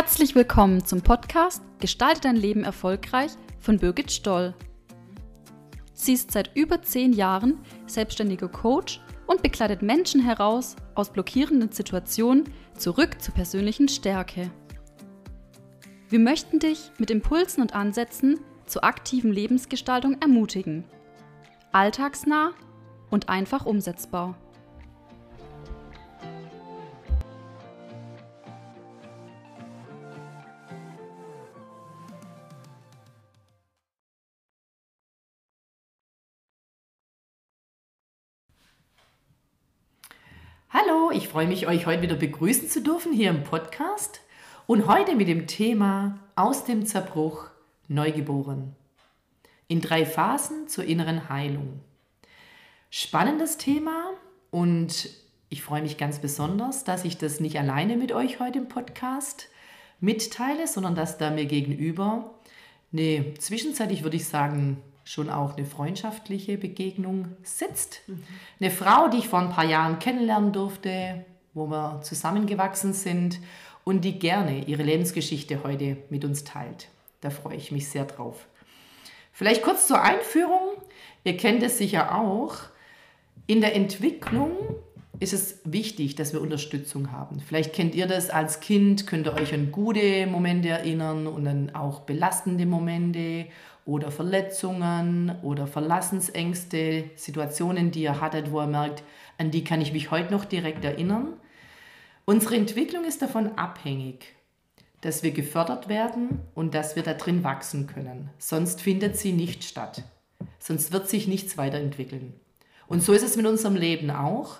Herzlich willkommen zum Podcast Gestalte dein Leben erfolgreich von Birgit Stoll. Sie ist seit über zehn Jahren selbstständiger Coach und begleitet Menschen heraus aus blockierenden Situationen zurück zur persönlichen Stärke. Wir möchten dich mit Impulsen und Ansätzen zur aktiven Lebensgestaltung ermutigen. Alltagsnah und einfach umsetzbar. Ich freue mich, euch heute wieder begrüßen zu dürfen hier im Podcast und heute mit dem Thema Aus dem Zerbruch Neugeboren. In drei Phasen zur inneren Heilung. Spannendes Thema und ich freue mich ganz besonders, dass ich das nicht alleine mit euch heute im Podcast mitteile, sondern dass da mir gegenüber eine zwischenzeitlich würde ich sagen schon auch eine freundschaftliche Begegnung sitzt. Mhm. Eine Frau, die ich vor ein paar Jahren kennenlernen durfte, wo wir zusammengewachsen sind und die gerne ihre Lebensgeschichte heute mit uns teilt. Da freue ich mich sehr drauf. Vielleicht kurz zur Einführung. Ihr kennt es sicher auch. In der Entwicklung ist es wichtig, dass wir Unterstützung haben. Vielleicht kennt ihr das als Kind, könnt ihr euch an gute Momente erinnern und dann auch belastende Momente oder Verletzungen oder Verlassensängste, Situationen, die ihr hattet, wo ihr merkt, an die kann ich mich heute noch direkt erinnern. Unsere Entwicklung ist davon abhängig, dass wir gefördert werden und dass wir da drin wachsen können. Sonst findet sie nicht statt. Sonst wird sich nichts weiterentwickeln. Und so ist es mit unserem Leben auch.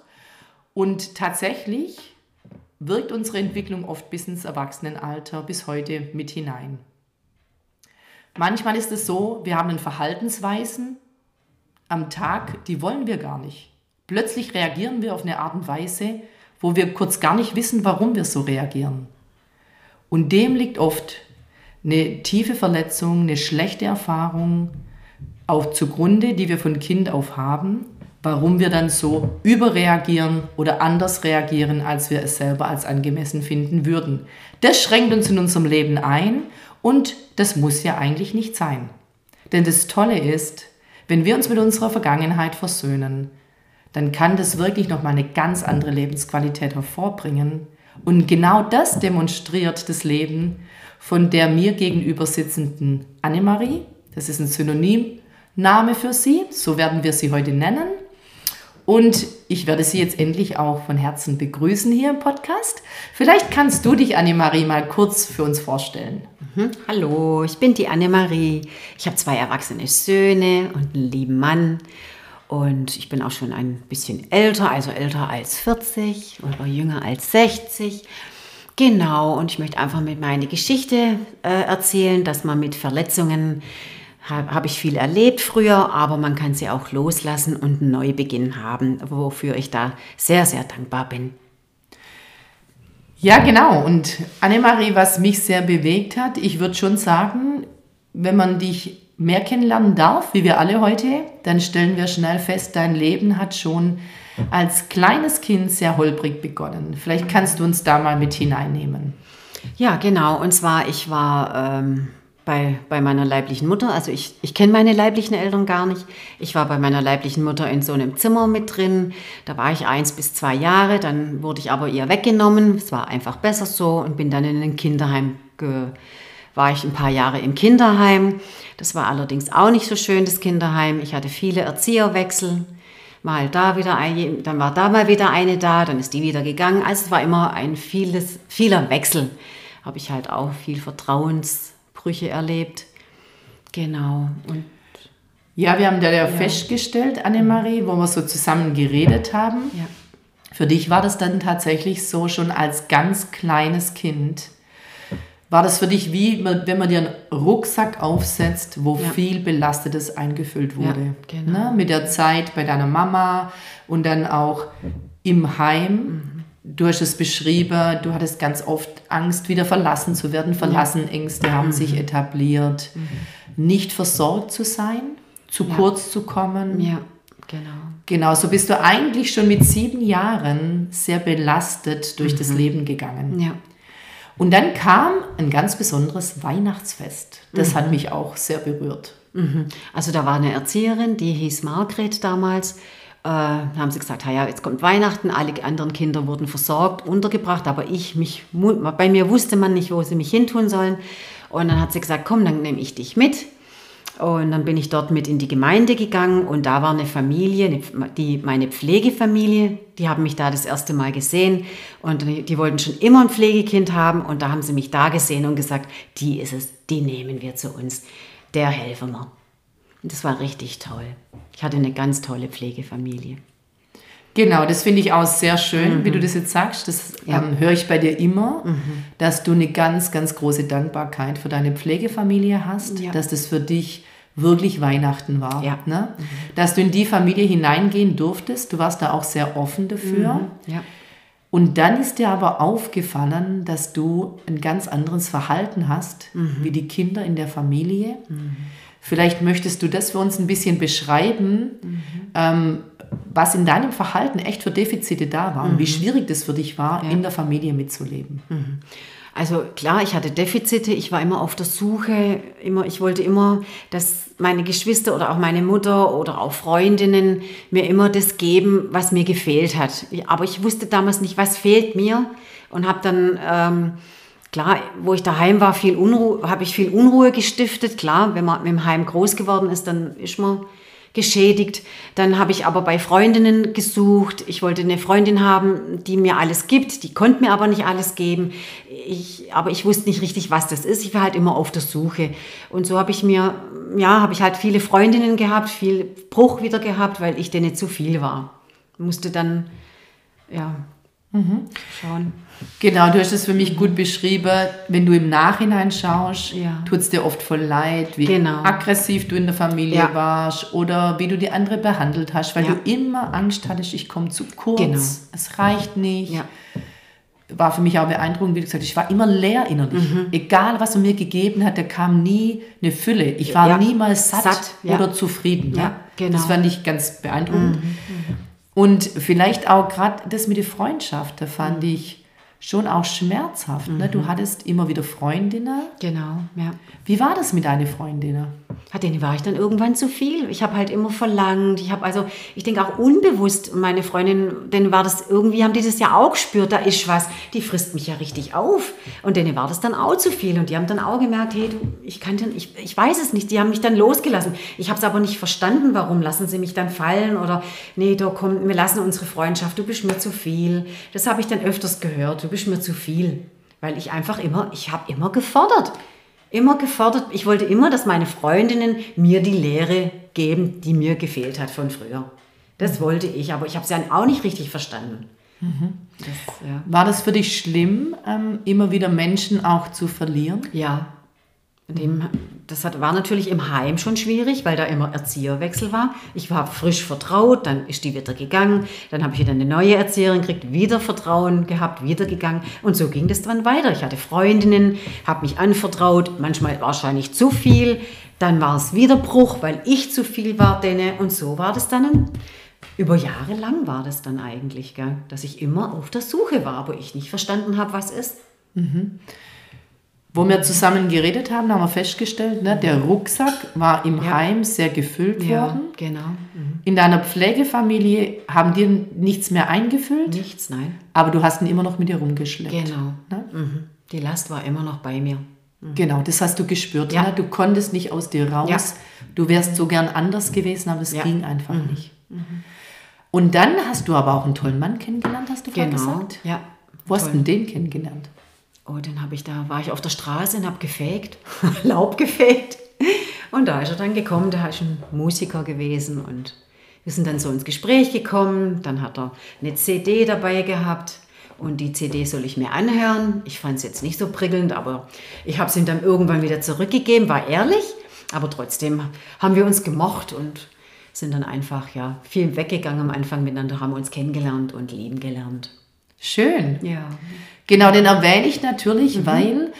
Und tatsächlich wirkt unsere Entwicklung oft bis ins Erwachsenenalter, bis heute mit hinein. Manchmal ist es so, wir haben Verhaltensweisen am Tag, die wollen wir gar nicht. Plötzlich reagieren wir auf eine Art und Weise, wo wir kurz gar nicht wissen, warum wir so reagieren. Und dem liegt oft eine tiefe Verletzung, eine schlechte Erfahrung auch zugrunde, die wir von Kind auf haben, warum wir dann so überreagieren oder anders reagieren, als wir es selber als angemessen finden würden. Das schränkt uns in unserem Leben ein und das muss ja eigentlich nicht sein. Denn das Tolle ist, wenn wir uns mit unserer Vergangenheit versöhnen, dann kann das wirklich nochmal eine ganz andere Lebensqualität hervorbringen. Und genau das demonstriert das Leben von der mir gegenüber sitzenden Annemarie. Das ist ein Synonymname für sie, so werden wir sie heute nennen. Und ich werde Sie jetzt endlich auch von Herzen begrüßen hier im Podcast. Vielleicht kannst du dich, Annemarie, mal kurz für uns vorstellen. Mhm. Hallo, ich bin die Annemarie. Ich habe zwei erwachsene Söhne und einen lieben Mann. Und ich bin auch schon ein bisschen älter, also älter als 40 oder jünger als 60. Genau, und ich möchte einfach mit meiner Geschichte äh, erzählen, dass man mit Verletzungen habe hab ich viel erlebt früher, aber man kann sie auch loslassen und einen Neubeginn haben, wofür ich da sehr, sehr dankbar bin. Ja, genau. Und Annemarie, was mich sehr bewegt hat, ich würde schon sagen, wenn man dich mehr kennenlernen darf, wie wir alle heute, dann stellen wir schnell fest, dein Leben hat schon als kleines Kind sehr holprig begonnen. Vielleicht kannst du uns da mal mit hineinnehmen. Ja, genau. Und zwar, ich war ähm, bei, bei meiner leiblichen Mutter. Also ich, ich kenne meine leiblichen Eltern gar nicht. Ich war bei meiner leiblichen Mutter in so einem Zimmer mit drin. Da war ich eins bis zwei Jahre. Dann wurde ich aber ihr weggenommen. Es war einfach besser so und bin dann in ein Kinderheim war ich ein paar Jahre im Kinderheim. Das war allerdings auch nicht so schön, das Kinderheim. Ich hatte viele Erzieherwechsel. Mal da wieder eine, dann war da mal wieder eine da, dann ist die wieder gegangen. Also es war immer ein vieles, vieler Wechsel. Habe ich halt auch viel Vertrauens Brüche erlebt. Genau. Und ja, wir haben da ja, festgestellt, Annemarie, wo wir so zusammen geredet haben. Ja. Für dich war das dann tatsächlich so schon als ganz kleines Kind. War das für dich wie, wenn man dir einen Rucksack aufsetzt, wo ja. viel Belastetes eingefüllt wurde? Ja, genau. Ne? Mit der Zeit bei deiner Mama und dann auch im Heim. Mhm du hast es beschrieben, du hattest ganz oft Angst, wieder verlassen zu werden. Verlassenängste haben sich mhm. etabliert. Mhm. Nicht versorgt zu sein, zu ja. kurz zu kommen. Ja, genau. Genau, so bist du eigentlich schon mit sieben Jahren sehr belastet durch mhm. das Leben gegangen. Ja. Und dann kam ein ganz besonderes Weihnachtsfest. Das hat mich auch sehr berührt. Mhm. Also da war eine Erzieherin, die hieß Margret damals. Äh, haben sie gesagt, ja, jetzt kommt Weihnachten, alle anderen Kinder wurden versorgt, untergebracht, aber ich, mich, bei mir wusste man nicht, wo sie mich hintun sollen. Und dann hat sie gesagt, komm, dann nehme ich dich mit. Und dann bin ich dort mit in die Gemeinde gegangen und da war eine Familie, die, meine Pflegefamilie, die haben mich da das erste Mal gesehen und die wollten schon immer ein Pflegekind haben und da haben sie mich da gesehen und gesagt, die ist es, die nehmen wir zu uns, der helfen wir. Und das war richtig toll. Ich hatte eine ganz tolle Pflegefamilie. Genau, das finde ich auch sehr schön, mhm. wie du das jetzt sagst. Das ja. ähm, höre ich bei dir immer, mhm. dass du eine ganz, ganz große Dankbarkeit für deine Pflegefamilie hast, ja. dass das für dich wirklich Weihnachten war. Ja. Ne? Mhm. Dass du in die Familie hineingehen durftest. Du warst da auch sehr offen dafür. Mhm. Und dann ist dir aber aufgefallen, dass du ein ganz anderes Verhalten hast, mhm. wie die Kinder in der Familie. Vielleicht möchtest du das für uns ein bisschen beschreiben, mhm. ähm, was in deinem Verhalten echt für Defizite da waren, mhm. wie schwierig das für dich war, ja. in der Familie mitzuleben. Mhm. Also klar, ich hatte Defizite, ich war immer auf der Suche, immer, ich wollte immer, dass meine Geschwister oder auch meine Mutter oder auch Freundinnen mir immer das geben, was mir gefehlt hat. Aber ich wusste damals nicht, was fehlt mir und habe dann, ähm, klar, wo ich daheim war, viel Unruhe, habe ich viel Unruhe gestiftet. Klar, wenn man mit dem Heim groß geworden ist, dann ist man geschädigt. Dann habe ich aber bei Freundinnen gesucht. Ich wollte eine Freundin haben, die mir alles gibt. Die konnte mir aber nicht alles geben. Ich, aber ich wusste nicht richtig, was das ist. Ich war halt immer auf der Suche. Und so habe ich mir, ja, habe ich halt viele Freundinnen gehabt, viel Bruch wieder gehabt, weil ich denen zu viel war. Musste dann, ja, mhm. schauen. Genau, du hast es für mich gut beschrieben. Wenn du im Nachhinein schaust, ja. tut es dir oft voll leid, wie genau. aggressiv du in der Familie ja. warst oder wie du die andere behandelt hast, weil ja. du immer Angst hattest, ich komme zu kurz, genau. es reicht nicht. War für mich auch beeindruckend, wie du gesagt hast, ich war immer leer innerlich. Mhm. Egal, was er mir gegeben hat, da kam nie eine Fülle. Ich war niemals satt, satt oder zufrieden. Ja, genau. Das fand ich ganz beeindruckend. Mhm. Mhm. Und vielleicht auch gerade das mit der Freundschaft, da fand mhm. ich schon auch schmerzhaft. Mhm. Ne? Du mhm. hattest immer wieder Freundinnen. Genau, ja. Wie war das mit deinen Freundinnen? Hat denen war ich dann irgendwann zu viel. Ich habe halt immer verlangt. Ich habe also, ich denke auch unbewusst, meine Freundin, denen war das irgendwie, haben die das ja auch gespürt, da ist was, die frisst mich ja richtig auf. Und denen war das dann auch zu viel. Und die haben dann auch gemerkt, hey, du, ich kann dann, ich, ich weiß es nicht. Die haben mich dann losgelassen. Ich habe es aber nicht verstanden, warum lassen sie mich dann fallen oder nee, da kommt, wir lassen unsere Freundschaft, du bist mir zu viel. Das habe ich dann öfters gehört du bist mir zu viel. Weil ich einfach immer, ich habe immer gefordert. Immer gefordert. Ich wollte immer, dass meine Freundinnen mir die Lehre geben, die mir gefehlt hat von früher. Das wollte ich, aber ich habe es ja auch nicht richtig verstanden. Mhm. Das, ja. War das für dich schlimm, ähm, immer wieder Menschen auch zu verlieren? Ja, dem, das hat, war natürlich im Heim schon schwierig, weil da immer Erzieherwechsel war. Ich war frisch vertraut, dann ist die wieder gegangen, dann habe ich wieder eine neue Erzieherin gekriegt, wieder Vertrauen gehabt, wieder gegangen und so ging das dann weiter. Ich hatte Freundinnen, habe mich anvertraut, manchmal wahrscheinlich zu viel, dann war es wieder Bruch, weil ich zu viel war denen und so war das dann über Jahre lang war das dann eigentlich, gell? dass ich immer auf der Suche war, aber ich nicht verstanden habe, was ist. Mhm. Wo wir zusammen geredet haben, haben wir festgestellt, ne, der Rucksack war im ja. Heim sehr gefüllt ja, worden. Genau. Mhm. In deiner Pflegefamilie haben dir nichts mehr eingefüllt? Nichts, nein. Aber du hast ihn immer noch mit dir rumgeschleppt. Genau. Ne? Mhm. Die Last war immer noch bei mir. Mhm. Genau, das hast du gespürt. Ja. Ne? Du konntest nicht aus dir raus. Du wärst so gern anders gewesen, aber es ging einfach mhm. nicht. Mhm. Und dann hast du aber auch einen tollen Mann kennengelernt, hast du genau. gesagt? Ja. Wo Toll. hast du den kennengelernt? Oh, dann habe ich da, war ich auf der Straße und habe gefegt, Laub gefegt. Und da ist er dann gekommen, da ist ein Musiker gewesen und wir sind dann so ins Gespräch gekommen. Dann hat er eine CD dabei gehabt und die CD soll ich mir anhören. Ich fand es jetzt nicht so prickelnd, aber ich habe es ihm dann irgendwann wieder zurückgegeben, war ehrlich, aber trotzdem haben wir uns gemocht und sind dann einfach ja viel weggegangen am Anfang miteinander, haben uns kennengelernt und lieben gelernt. Schön. Ja. Genau, den erwähne ich natürlich, mhm. weil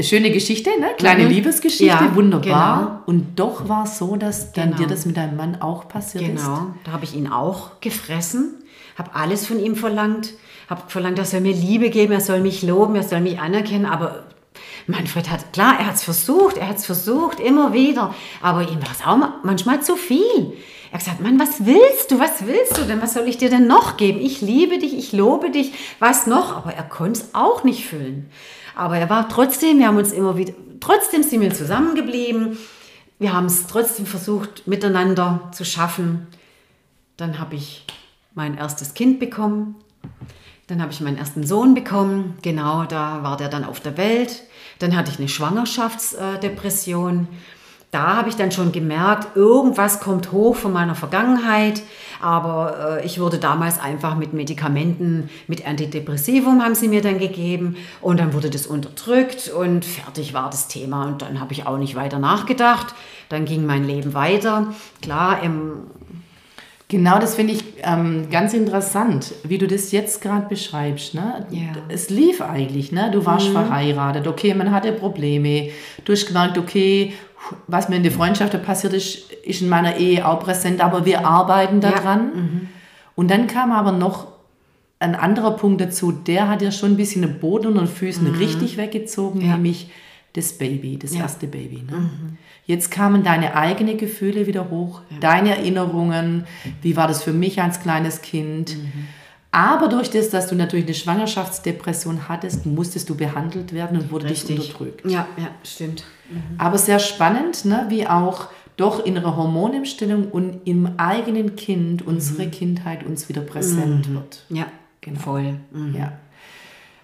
schöne Geschichte, ne? kleine mhm. Liebesgeschichte, ja, wunderbar. Genau. Und doch war es so, dass dann genau. dir das mit deinem Mann auch passiert genau. ist. Genau, da habe ich ihn auch gefressen, habe alles von ihm verlangt, habe verlangt, er soll mir Liebe geben, er soll mich loben, er soll mich anerkennen, aber Manfred hat, klar, er hat es versucht, er hat es versucht, immer wieder, aber ihm war es auch manchmal zu viel. Er hat gesagt, Mann, was willst du, was willst du denn, was soll ich dir denn noch geben? Ich liebe dich, ich lobe dich, was noch? Aber er konnte es auch nicht füllen. Aber er war trotzdem, wir haben uns immer wieder, trotzdem sind wir zusammengeblieben. Wir haben es trotzdem versucht, miteinander zu schaffen. Dann habe ich mein erstes Kind bekommen. Dann habe ich meinen ersten Sohn bekommen. Genau, da war der dann auf der Welt. Dann hatte ich eine Schwangerschaftsdepression. Da habe ich dann schon gemerkt, irgendwas kommt hoch von meiner Vergangenheit. Aber äh, ich wurde damals einfach mit Medikamenten, mit Antidepressivum haben sie mir dann gegeben. Und dann wurde das unterdrückt und fertig war das Thema. Und dann habe ich auch nicht weiter nachgedacht. Dann ging mein Leben weiter. Klar, im Genau, das finde ich ähm, ganz interessant, wie du das jetzt gerade beschreibst. Ne? Ja. Es lief eigentlich, ne? du warst Mhm. verheiratet, okay, man hatte Probleme, du hast gemerkt, okay, was mir in der Freundschaft passiert ist, ist in meiner Ehe auch präsent, aber wir arbeiten Ja. Mhm. daran. Und dann kam aber noch ein anderer Punkt dazu, der hat ja schon ein bisschen den Boden unter den Füßen richtig weggezogen, Mhm. Ja. nämlich das Baby, das Ja. Mhm. erste Baby. Ne? Jetzt kamen deine eigenen Gefühle wieder hoch, deine Erinnerungen, wie war das für mich als kleines Kind. Mhm. Aber durch das, dass du natürlich eine Schwangerschaftsdepression hattest, musstest du behandelt werden und wurde dich unterdrückt. Ja, ja, stimmt. Aber sehr spannend, ne, wie auch doch innere Hormonumstellung und im eigenen Kind unsere Kindheit uns wieder präsent wird. Ja, Genau. voll. Mhm. Ja.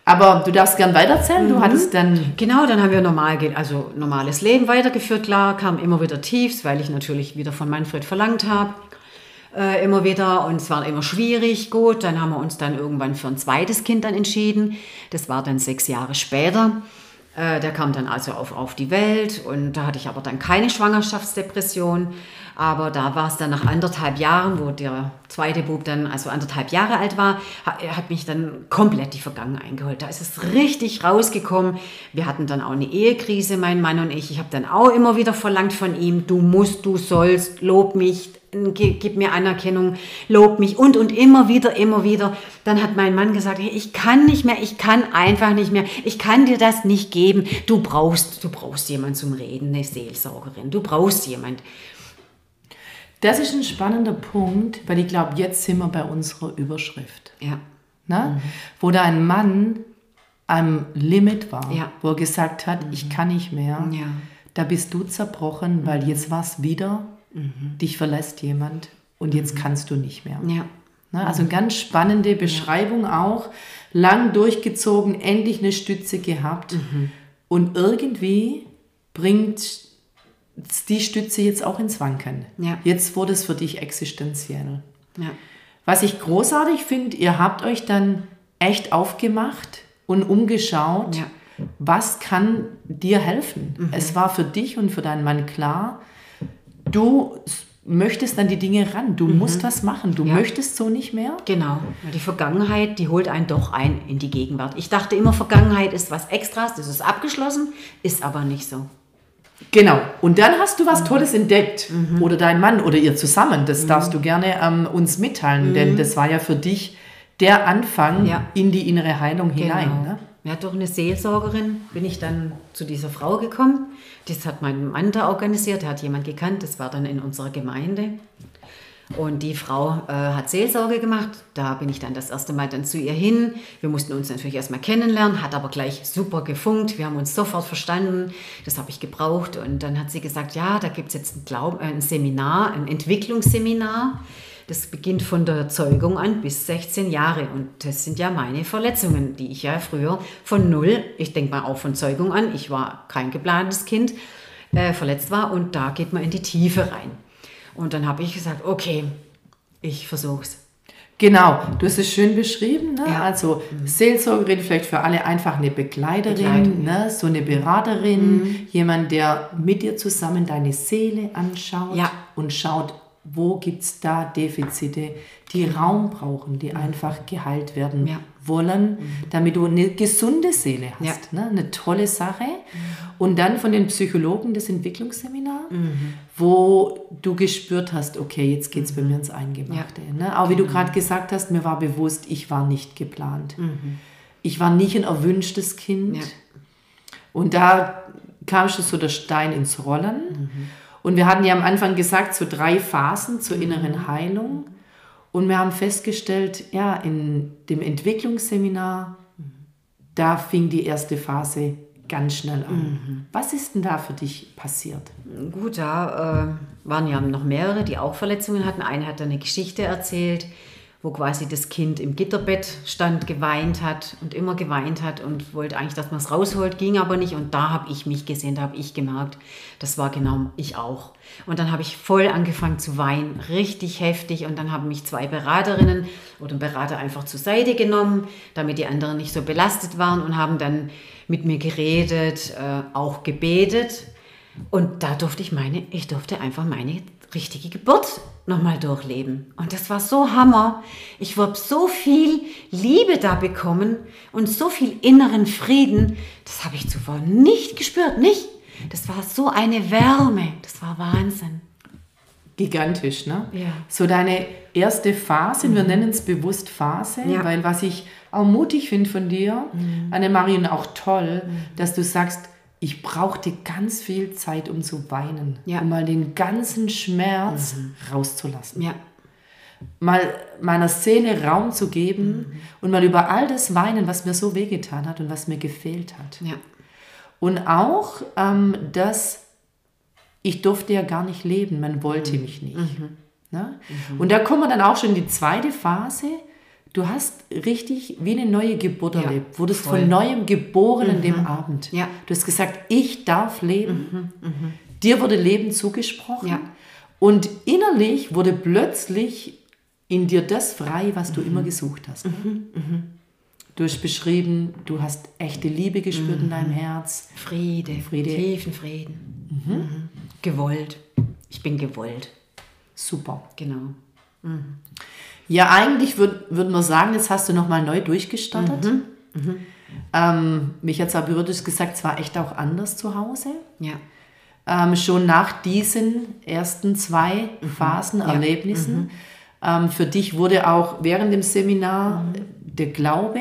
Aber du darfst gern weitererzählen. Du hattest dann Genau, dann haben wir normal, also normales Leben weitergeführt. Klar, kamen immer wieder Tiefs, weil ich natürlich wieder von Manfred verlangt habe. Äh, immer wieder und es war immer schwierig. Gut, dann haben wir uns dann irgendwann für ein zweites Kind dann entschieden. Das war dann sechs Jahre später. Äh, der kam dann also auf, auf die Welt und da hatte ich aber dann keine Schwangerschaftsdepression. Aber da war es dann nach anderthalb Jahren, wo der zweite Bub dann also anderthalb Jahre alt war, ha- hat mich dann komplett die Vergangenheit eingeholt. Da ist es richtig rausgekommen. Wir hatten dann auch eine Ehekrise, mein Mann und ich. Ich habe dann auch immer wieder verlangt von ihm, du musst, du sollst, lob mich, gib, mir Anerkennung, lob mich und und immer wieder, immer wieder. Dann hat mein Mann gesagt, hey, ich kann nicht mehr, ich kann einfach nicht mehr, ich kann dir das nicht geben. Du brauchst, du brauchst jemand zum Reden, eine Seelsorgerin. Du brauchst jemand. Das ist ein spannender Punkt, weil ich glaube, jetzt sind wir bei unserer Überschrift. Ja, Ne? Wo da ein Mann am Limit war, Ja. wo er gesagt hat, ich kann nicht mehr. Ja. Da bist du zerbrochen, weil jetzt war es wieder, dich verlässt jemand und jetzt kannst du nicht mehr. ja, Ne? Also eine ganz spannende Beschreibung auch, lang durchgezogen, endlich eine Stütze gehabt und irgendwie bringt die Stütze jetzt auch ins Wanken. Ja. Jetzt wurde es für dich existenziell. ja. Was ich großartig finde, ihr habt euch dann echt aufgemacht und umgeschaut, Ja. was kann dir helfen. Es war für dich und für deinen Mann klar, du möchtest an die Dinge ran, du musst was machen, du Ja. möchtest so nicht mehr. Genau. Die Vergangenheit, die holt einen doch ein in die Gegenwart. Ich dachte immer, Vergangenheit ist was Extras, das ist abgeschlossen, ist aber nicht so. Genau. Und dann hast du Mhm. was Tolles entdeckt. Oder dein Mann oder ihr zusammen. Das Mhm. darfst du gerne ähm, uns mitteilen, denn das war ja für dich der Anfang Ja. in die innere Heilung hinein. Genau. Ne? Ja, durch eine Seelsorgerin bin ich dann zu dieser Frau gekommen. Das hat mein Mann da organisiert, er hat jemand gekannt, das war dann in unserer Gemeinde. Und die Frau äh, hat Seelsorge gemacht. Da bin ich dann das erste Mal dann zu ihr hin. Wir mussten uns natürlich erstmal kennenlernen, hat aber gleich super gefunkt. Wir haben uns sofort verstanden. Das habe ich gebraucht. Und dann hat sie gesagt, ja, da gibt es jetzt ein, Glaub äh, ein Seminar, ein Entwicklungsseminar. Das beginnt von der Zeugung an bis 16 Jahre. Und das sind ja meine Verletzungen, die ich ja früher von null, ich denke mal auch von Zeugung an, ich war kein geplantes Kind, äh, verletzt war. Und da geht man in die Tiefe rein. Und dann habe ich gesagt, okay, ich versuch's. Genau, du hast es schön beschrieben. Ne? Ja. Also Seelsorgerin, vielleicht für alle einfach eine Begleiterin, Begleitung, ne? so eine Beraterin, jemand, der mit dir zusammen deine Seele anschaut Ja. und schaut, wo gibt es da Defizite, die Raum brauchen, die einfach geheilt werden Ja. wollen, damit du eine gesunde Seele hast. Ja. Ne? Eine tolle Sache. Und dann von den Psychologen das Entwicklungsseminar, wo du gespürt hast, okay, jetzt geht es bei mir ins Eingemachte. Ne? Auch wie du gerade gesagt hast, mir war bewusst, ich war nicht geplant. Ich war nicht ein erwünschtes Kind. Ja. Und da kam schon so der Stein ins Rollen. Und wir hatten ja am Anfang gesagt, so drei Phasen zur inneren Heilung. Und wir haben festgestellt, ja, in dem Entwicklungsseminar, da fing die erste Phase ganz schnell an. Was ist denn da für dich passiert? Gut, da äh, waren ja noch mehrere, die auch Verletzungen hatten. Eine hat eine Geschichte erzählt, wo quasi das Kind im Gitterbett stand, geweint hat und immer geweint hat und wollte eigentlich, dass man es rausholt, ging aber nicht. Und da habe ich mich gesehen, da habe ich gemerkt, das war genau ich auch. Und dann habe ich voll angefangen zu weinen, richtig heftig. Und dann haben mich zwei Beraterinnen oder ein Berater einfach zur Seite genommen, damit die anderen nicht so belastet waren und haben dann mit mir geredet, äh, auch gebetet. Und da durfte ich meine, ich durfte einfach meine richtige Geburt nochmal durchleben. Und das war so Hammer. Ich habe so viel Liebe da bekommen und so viel inneren Frieden. Das habe ich zuvor nicht gespürt, nicht? Das war so eine Wärme. Das war Wahnsinn. Gigantisch, ne? Ja. So deine erste Phase, wir nennen es bewusst Phase, Ja. weil was ich auch mutig finde von dir, Annemarie, und auch toll, dass du sagst, ich brauchte ganz viel Zeit, um zu weinen, Ja. um mal den ganzen Schmerz rauszulassen. Ja. Mal meiner Seele Raum zu geben und mal über all das weinen, was mir so wehgetan hat und was mir gefehlt hat. Ja. Und auch, ähm, dass ich durfte ja gar nicht leben, man wollte Mhm. mich nicht. Ne? Und da kommen wir dann auch schon in die zweite Phase. Du hast richtig wie eine neue Geburt Ja, erlebt, wurdest voll. Mhm. von neuem geboren in dem Abend. Ja. Du hast gesagt, ich darf leben. Dir wurde Leben zugesprochen. Ja. Und innerlich wurde plötzlich in dir das frei, was Mhm. du immer gesucht hast. Du hast beschrieben, du hast echte Liebe gespürt in deinem Herz. Friede, Friede. tiefen Frieden. Mhm. Gewollt. Ich bin gewollt. Super. Genau. Ja, eigentlich würde würd man sagen, jetzt hast du nochmal neu durchgestartet. Mhm. Ähm, mich hat es aber hast gesagt, es war echt auch anders zu Hause. Ja. Ähm, schon nach diesen ersten zwei Mhm. Phasen, Erlebnissen. Ähm, für dich wurde auch während dem Seminar der Glaube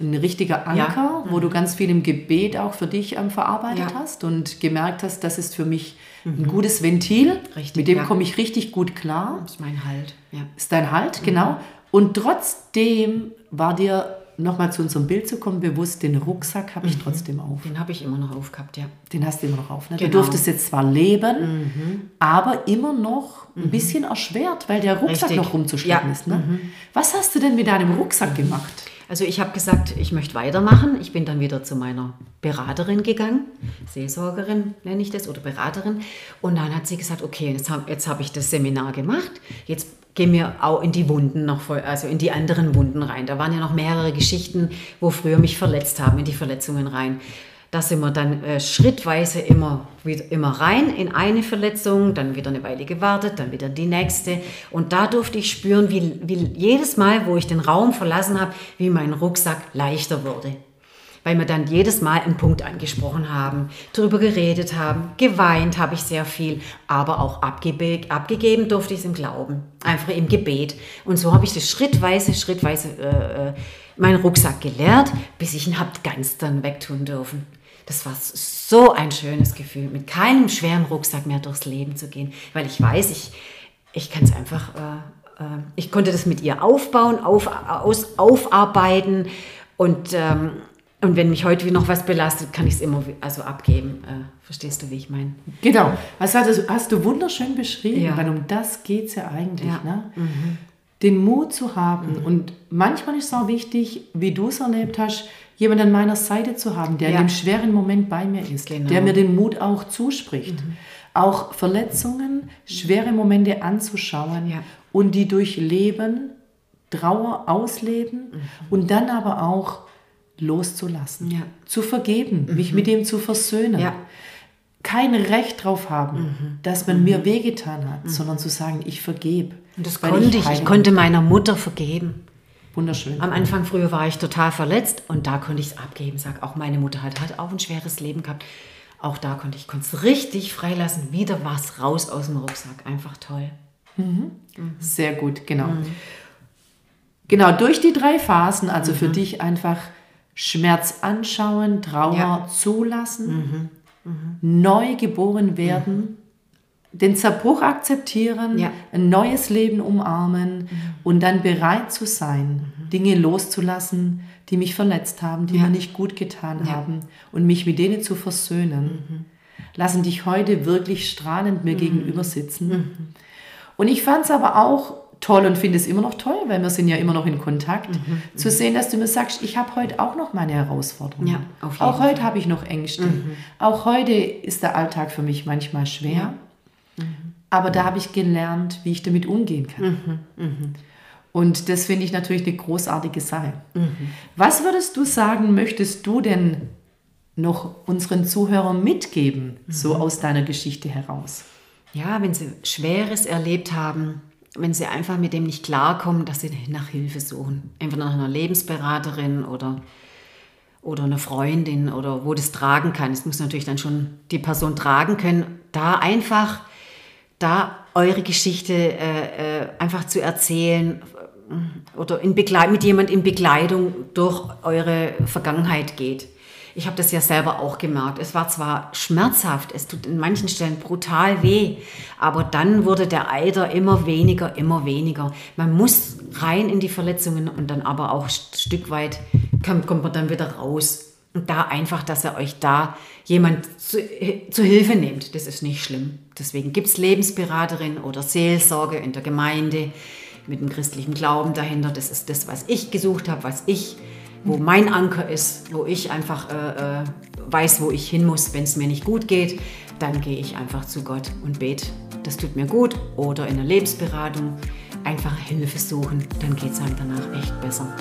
ein richtiger Anker, wo du ganz viel im Gebet auch für dich ähm, verarbeitet Mhm. Ja. hast und gemerkt hast, das ist für mich ein gutes Ventil. Richtig, mit dem ja. komme ich richtig gut klar. Das ist mein Halt. Ja. ist dein Halt, genau. Und trotzdem war dir, nochmal zu unserem Bild zu kommen, bewusst, den Rucksack habe ich trotzdem auf. Den habe ich immer noch aufgehabt, ja. Den hast du immer noch auf. Ne? Du Genau. durftest jetzt zwar leben, aber immer noch ein bisschen erschwert, weil der Rucksack Richtig. noch rumzuschleppen Ja. ist. Ne? Was hast du denn mit deinem Rucksack gemacht? Also ich habe gesagt, ich möchte weitermachen. Ich bin dann wieder zu meiner Beraterin gegangen, Seelsorgerin nenne ich das oder Beraterin. Und dann hat sie gesagt, okay, jetzt habe hab ich das Seminar gemacht, jetzt gehen wir auch in die Wunden noch voll, also in die anderen Wunden rein. Da waren ja noch mehrere Geschichten, wo früher mich verletzt haben, in die Verletzungen rein. Da sind wir dann äh, schrittweise immer, wieder, immer rein in eine Verletzung, dann wieder eine Weile gewartet, dann wieder die nächste. Und da durfte ich spüren, wie, wie jedes Mal, wo ich den Raum verlassen habe, wie mein Rucksack leichter wurde. Weil wir dann jedes Mal einen Punkt angesprochen haben, darüber geredet haben, geweint habe ich sehr viel, aber auch abgebe abgegeben durfte ich es im Glauben, einfach im Gebet. Und so habe ich das schrittweise, schrittweise äh, äh, meinen Rucksack geleert, bis ich ihn habe ganz dann wegtun dürfen. Das war so ein schönes Gefühl, mit keinem schweren Rucksack mehr durchs Leben zu gehen, weil ich weiß, ich, ich kann es einfach, äh, äh, ich konnte das mit ihr aufbauen, auf, aus, aufarbeiten und, ähm, und wenn mich heute noch was belastet, kann ich es immer also abgeben. Äh, verstehst du, wie ich meine? Genau, das hast du, hast du wunderschön beschrieben, Ja. weil um das geht es ja eigentlich. Ja. Mhm. Den Mut zu haben. Und manchmal ist es auch wichtig, wie du es erlebt hast, jemanden an meiner Seite zu haben, der Ja. in dem schweren Moment bei mir ist, Genau. der mir den Mut auch zuspricht. Auch Verletzungen, schwere Momente anzuschauen Ja. und die durchleben, Trauer ausleben und dann aber auch loszulassen, Ja. zu vergeben, mich mit dem zu versöhnen Ja. kein Recht drauf haben, dass man mir wehgetan hat, sondern zu sagen, ich vergebe. Und das weil konnte ich. Ich konnte meiner Mutter vergeben. Wunderschön. Am Anfang früher war ich total verletzt und da konnte ich es abgeben. Sag, auch meine Mutter hat, hat auch ein schweres Leben gehabt. auch da konnte ich es richtig freilassen. Wieder was raus aus dem Rucksack. Einfach toll. Mhm. Sehr gut, genau. Mhm. Genau, durch die drei Phasen, also für mhm. dich einfach Schmerz anschauen, Trauer ja. zulassen, mhm. Mhm. neu geboren werden, den Zerbruch akzeptieren, ja. ein neues Leben umarmen und dann bereit zu sein, Dinge loszulassen, die mich verletzt haben, die ja. mir nicht gut getan ja. haben und mich mit denen zu versöhnen, mhm. lassen dich heute wirklich strahlend mir mhm. gegenüber sitzen. Mhm. Und ich fand es aber auch toll und finde es immer noch toll, weil wir sind ja immer noch in Kontakt, mhm. zu sehen, dass du mir sagst, ich habe heute auch noch meine Herausforderungen. Ja, auch heute habe ich noch Ängste. Mhm. Auch heute ist der Alltag für mich manchmal schwer. Mhm. Aber da habe ich gelernt, wie ich damit umgehen kann. Und das finde ich natürlich eine großartige Sache. Mhm. Was würdest du sagen, möchtest du denn noch unseren Zuhörern mitgeben, mhm. so aus deiner Geschichte heraus? Ja, wenn sie Schweres erlebt haben, wenn sie einfach mit dem nicht klarkommen, dass sie nach Hilfe suchen. Einfach nach einer Lebensberaterin oder, oder einer Freundin oder wo das tragen kann. Es muss natürlich dann schon die Person tragen können. Da einfach, da eure Geschichte äh, äh, einfach zu erzählen, oder in Begleit mit jemand in Begleitung durch eure Vergangenheit geht. Ich habe das ja selber auch gemerkt. Es war zwar schmerzhaft, es tut in manchen Stellen brutal weh, aber dann wurde der Eider immer weniger, immer weniger. Man muss rein in die Verletzungen und dann aber auch ein Stück weit kommt, kommt man dann wieder raus. Und da einfach, dass er euch da jemand zu, zu Hilfe nimmt, das ist nicht schlimm. Deswegen gibt es Lebensberaterin oder Seelsorge in der Gemeinde mit dem christlichen Glauben dahinter. Das ist das, was ich gesucht habe, was ich, wo mein Anker ist, wo ich einfach äh, äh, weiß, wo ich hin muss, wenn es mir nicht gut geht. Dann gehe ich einfach zu Gott und bete, das tut mir gut. Oder in der Lebensberatung einfach Hilfe suchen, dann geht es einem danach echt besser.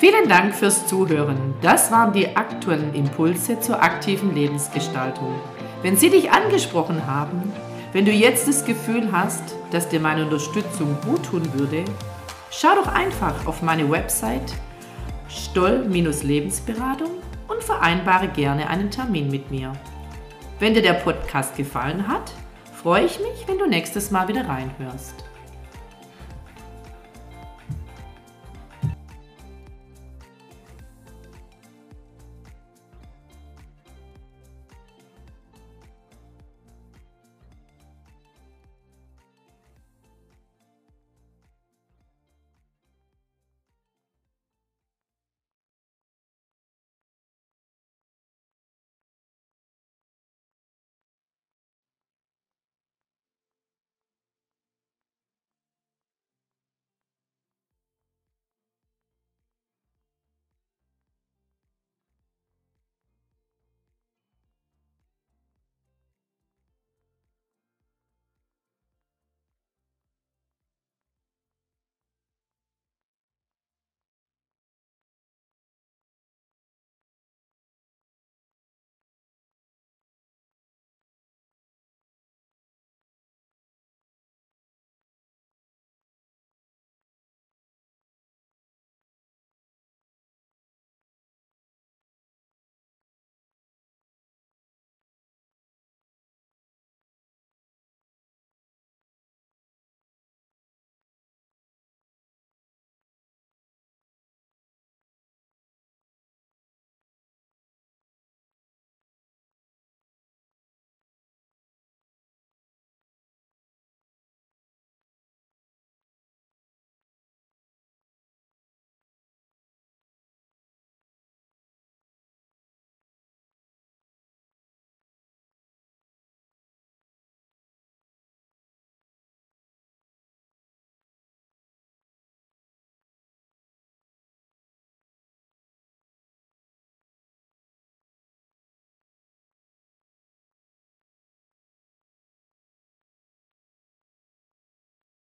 Vielen Dank fürs Zuhören. Das waren die aktuellen Impulse zur aktiven Lebensgestaltung. Wenn sie dich angesprochen haben, wenn du jetzt das Gefühl hast, dass dir meine Unterstützung gut tun würde, schau doch einfach auf meine Website stoll-lebensberatung und vereinbare gerne einen Termin mit mir. Wenn dir der Podcast gefallen hat, freue ich mich, wenn du nächstes Mal wieder reinhörst.